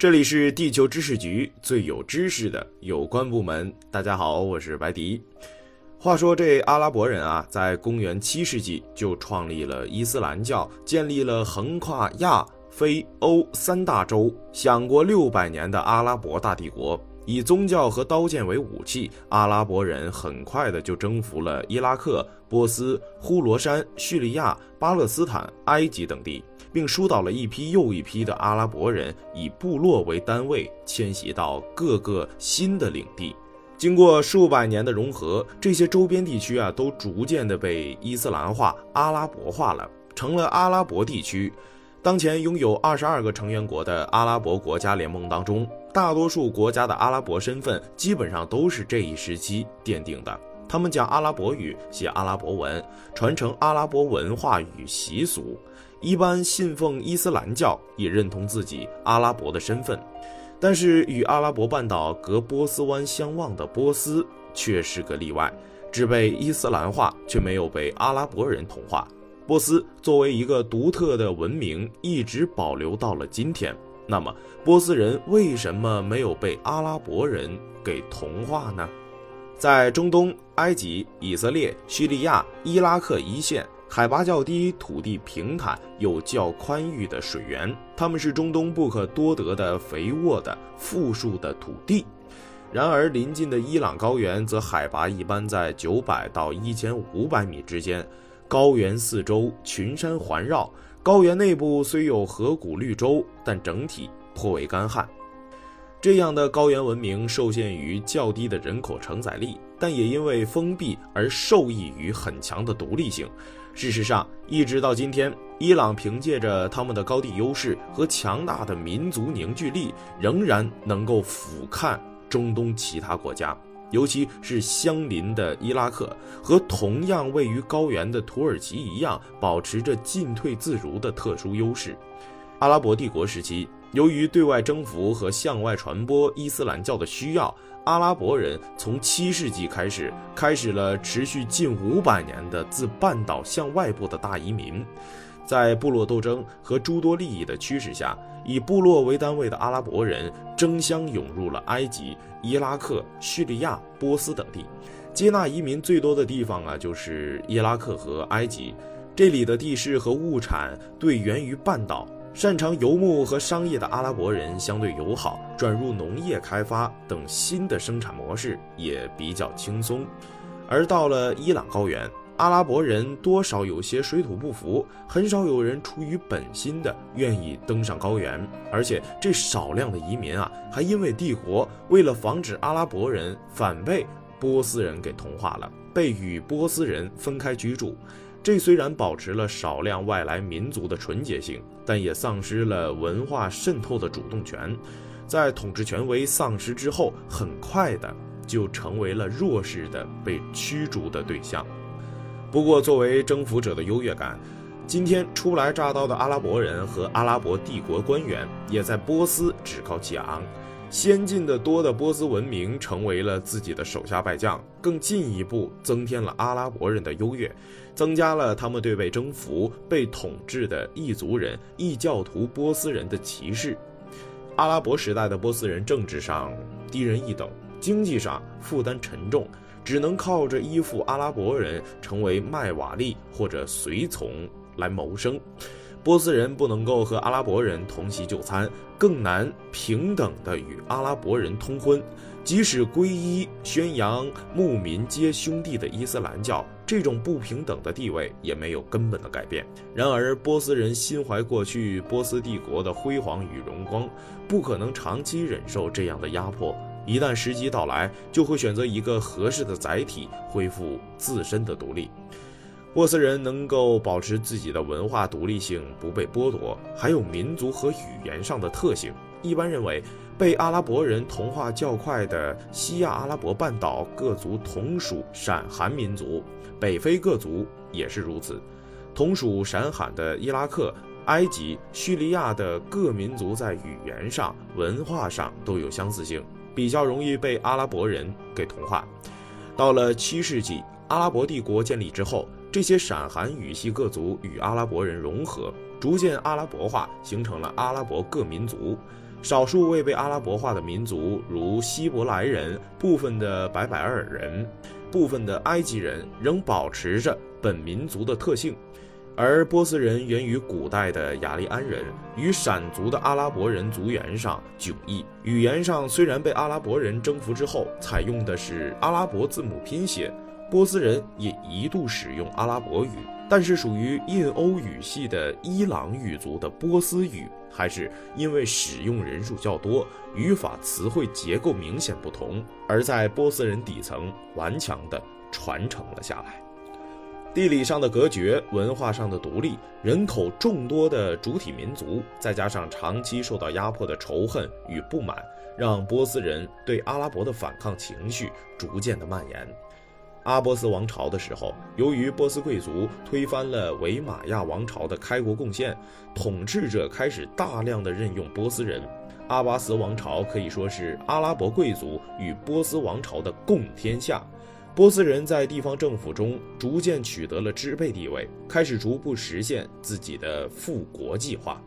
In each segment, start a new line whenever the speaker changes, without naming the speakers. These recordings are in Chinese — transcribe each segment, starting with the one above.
这里是地球知识局最有知识的有关部门。大家好，我是白迪。话说这阿拉伯人啊，在公元七世纪就创立了伊斯兰教，建立了横跨亚非欧三大洲、享国六百年的阿拉伯大帝国。以宗教和刀剑为武器，阿拉伯人很快的就征服了伊拉克、波斯、呼罗珊、叙利亚、巴勒斯坦、埃及等地，并疏导了一批又一批的阿拉伯人，以部落为单位迁徙到各个新的领地。经过数百年的融合，这些周边地区啊，都逐渐的被伊斯兰化、阿拉伯化了，成了阿拉伯地区。当前拥有二十二个成员国的阿拉伯国家联盟当中，大多数国家的阿拉伯身份基本上都是这一时期奠定的。他们讲阿拉伯语，写阿拉伯文，传承阿拉伯文化与习俗，一般信奉伊斯兰教，也认同自己阿拉伯的身份。但是与阿拉伯半岛隔波斯湾相望的波斯却是个例外，只被伊斯兰化，却没有被阿拉伯人同化。波斯作为一个独特的文明，一直保留到了今天。那么，波斯人为什么没有被阿拉伯人给同化呢？在中东、埃及、以色列、叙利亚、伊拉克一线，海拔较低、土地平坦、有较宽裕的水源，他们是中东不可多得的肥沃的富庶的土地。然而，邻近的伊朗高原则海拔一般在九百到一千五百米之间。高原四周群山环绕，高原内部虽有河谷绿洲，但整体颇为干旱。这样的高原文明受限于较低的人口承载力，但也因为封闭而受益于很强的独立性。事实上，一直到今天，伊朗凭借着他们的高地优势和强大的民族凝聚力，仍然能够俯瞰中东其他国家。尤其是相邻的伊拉克和同样位于高原的土耳其一样，保持着进退自如的特殊优势。阿拉伯帝国时期，由于对外征服和向外传播伊斯兰教的需要，阿拉伯人从七世纪开始，开始了持续近五百年的自半岛向外部的大移民。在部落斗争和诸多利益的驱使下，以部落为单位的阿拉伯人争相涌入了埃及、伊拉克、叙利亚、波斯等地。接纳移民最多的地方啊，就是伊拉克和埃及。这里的地势和物产对源于半岛，擅长游牧和商业的阿拉伯人相对友好，转入农业开发等新的生产模式也比较轻松。而到了伊朗高原。阿拉伯人多少有些水土不服，很少有人出于本心的愿意登上高原，而且这少量的移民啊，还因为帝国为了防止阿拉伯人反被波斯人给同化了，被与波斯人分开居住。这虽然保持了少量外来民族的纯洁性，但也丧失了文化渗透的主动权。在统治权威丧失之后，很快的就成为了弱势的被驱逐的对象。不过，作为征服者的优越感，今天初来乍到的阿拉伯人和阿拉伯帝国官员也在波斯趾高气昂。先进的多的波斯文明成为了自己的手下败将，更进一步增添了阿拉伯人的优越，增加了他们对被征服、被统治的异族人、异教徒波斯人的歧视。阿拉伯时代的波斯人政治上低人一等，经济上负担沉重。只能靠着依附阿拉伯人成为麦瓦利或者随从来谋生，波斯人不能够和阿拉伯人同席就餐，更难平等的与阿拉伯人通婚。即使皈依宣扬牧民皆兄弟的伊斯兰教，这种不平等的地位也没有根本的改变。然而，波斯人心怀过去波斯帝国的辉煌与荣光，不可能长期忍受这样的压迫。一旦时机到来，就会选择一个合适的载体，恢复自身的独立。波斯人能够保持自己的文化独立性不被剥夺，还有民族和语言上的特性。一般认为，被阿拉伯人同化较快的西亚阿拉伯半岛各族同属闪韩民族，北非各族也是如此。同属闪寒的伊拉克、埃及、叙利亚的各民族在语言上、文化上都有相似性。比较容易被阿拉伯人给同化。到了七世纪，阿拉伯帝国建立之后，这些闪寒语系各族与阿拉伯人融合，逐渐阿拉伯化，形成了阿拉伯各民族。少数未被阿拉伯化的民族，如希伯来人、部分的白百尔人、部分的埃及人，仍保持着本民族的特性。而波斯人源于古代的雅利安人，与闪族的阿拉伯人族源上迥异。语言上虽然被阿拉伯人征服之后采用的是阿拉伯字母拼写，波斯人也一度使用阿拉伯语，但是属于印欧语系的伊朗语族的波斯语，还是因为使用人数较多，语法词汇结构明显不同，而在波斯人底层顽强地传承了下来。地理上的隔绝，文化上的独立，人口众多的主体民族，再加上长期受到压迫的仇恨与不满，让波斯人对阿拉伯的反抗情绪逐渐的蔓延。阿波斯王朝的时候，由于波斯贵族推翻了维玛亚王朝的开国贡献，统治者开始大量的任用波斯人。阿巴斯王朝可以说是阿拉伯贵族与波斯王朝的共天下。波斯人在地方政府中逐渐取得了支配地位，开始逐步实现自己的复国计划。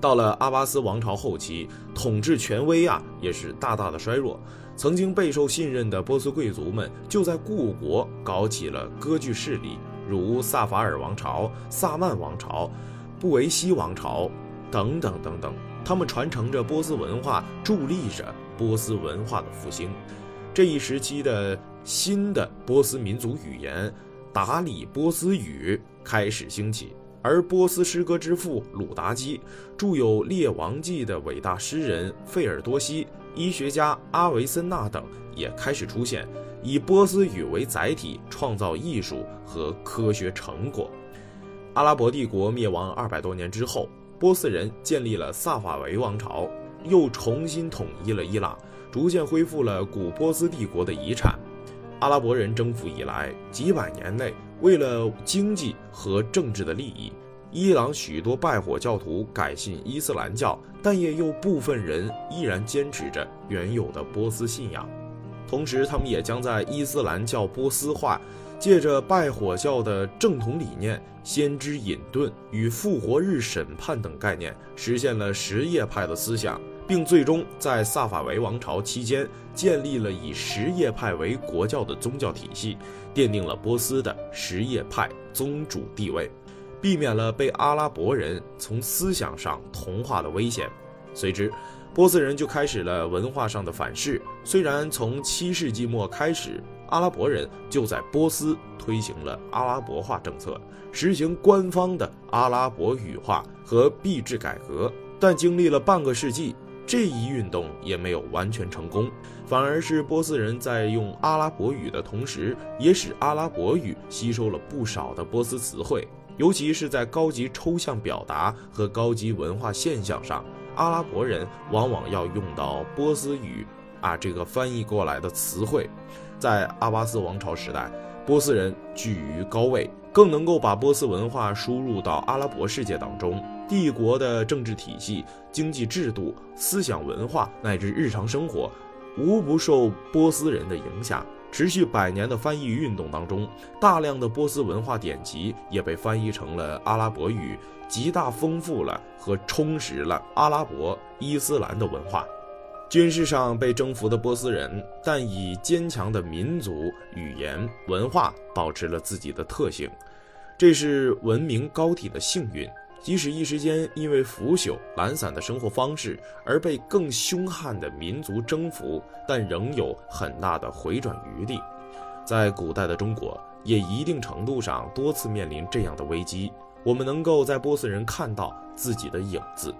到了阿巴斯王朝后期，统治权威啊也是大大的衰弱。曾经备受信任的波斯贵族们就在故国搞起了割据势力，如萨法尔王朝、萨曼王朝、布维希王朝等等等等。他们传承着波斯文化，助力着波斯文化的复兴。这一时期的新的波斯民族语言达里波斯语开始兴起，而波斯诗歌之父鲁达基、著有《列王记》的伟大诗人费尔多西、医学家阿维森纳等也开始出现，以波斯语为载体创造艺术和科学成果。阿拉伯帝国灭亡二百多年之后，波斯人建立了萨法维王朝，又重新统一了伊朗。逐渐恢复了古波斯帝国的遗产。阿拉伯人征服以来，几百年内，为了经济和政治的利益，伊朗许多拜火教徒改信伊斯兰教，但也有部分人依然坚持着原有的波斯信仰。同时，他们也将在伊斯兰教波斯化，借着拜火教的正统理念、先知隐遁与复活日审判等概念，实现了什叶派的思想。并最终在萨法维王朝期间建立了以什叶派为国教的宗教体系，奠定了波斯的什叶派宗主地位，避免了被阿拉伯人从思想上同化的危险。随之，波斯人就开始了文化上的反噬。虽然从七世纪末开始，阿拉伯人就在波斯推行了阿拉伯化政策，实行官方的阿拉伯语化和币制改革，但经历了半个世纪。这一运动也没有完全成功，反而是波斯人在用阿拉伯语的同时，也使阿拉伯语吸收了不少的波斯词汇，尤其是在高级抽象表达和高级文化现象上，阿拉伯人往往要用到波斯语啊这个翻译过来的词汇。在阿巴斯王朝时代，波斯人居于高位，更能够把波斯文化输入到阿拉伯世界当中。帝国的政治体系、经济制度、思想文化乃至日常生活，无不受波斯人的影响。持续百年的翻译运动当中，大量的波斯文化典籍也被翻译成了阿拉伯语，极大丰富了和充实了阿拉伯伊斯兰的文化。军事上被征服的波斯人，但以坚强的民族、语言、文化保持了自己的特性，这是文明高地的幸运。即使一时间因为腐朽、懒散的生活方式而被更凶悍的民族征服，但仍有很大的回转余地。在古代的中国，也一定程度上多次面临这样的危机。我们能够在波斯人看到自己的影子。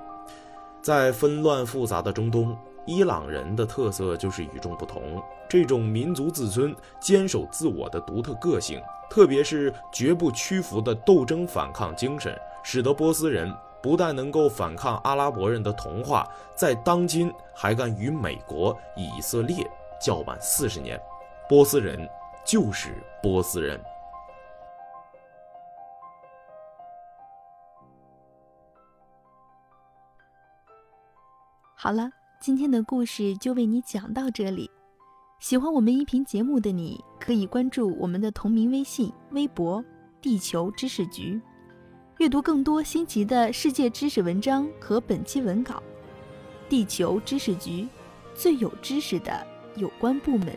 在纷乱复杂的中东，伊朗人的特色就是与众不同，这种民族自尊、坚守自我的独特个性，特别是绝不屈服的斗争反抗精神。使得波斯人不但能够反抗阿拉伯人的同化，在当今还敢与美国、以色列叫板四十年。波斯人就是波斯人。
好了，今天的故事就为你讲到这里。喜欢我们音频节目的你，可以关注我们的同名微信、微博“地球知识局”。阅读更多新奇的世界知识文章和本期文稿，地球知识局，最有知识的有关部门。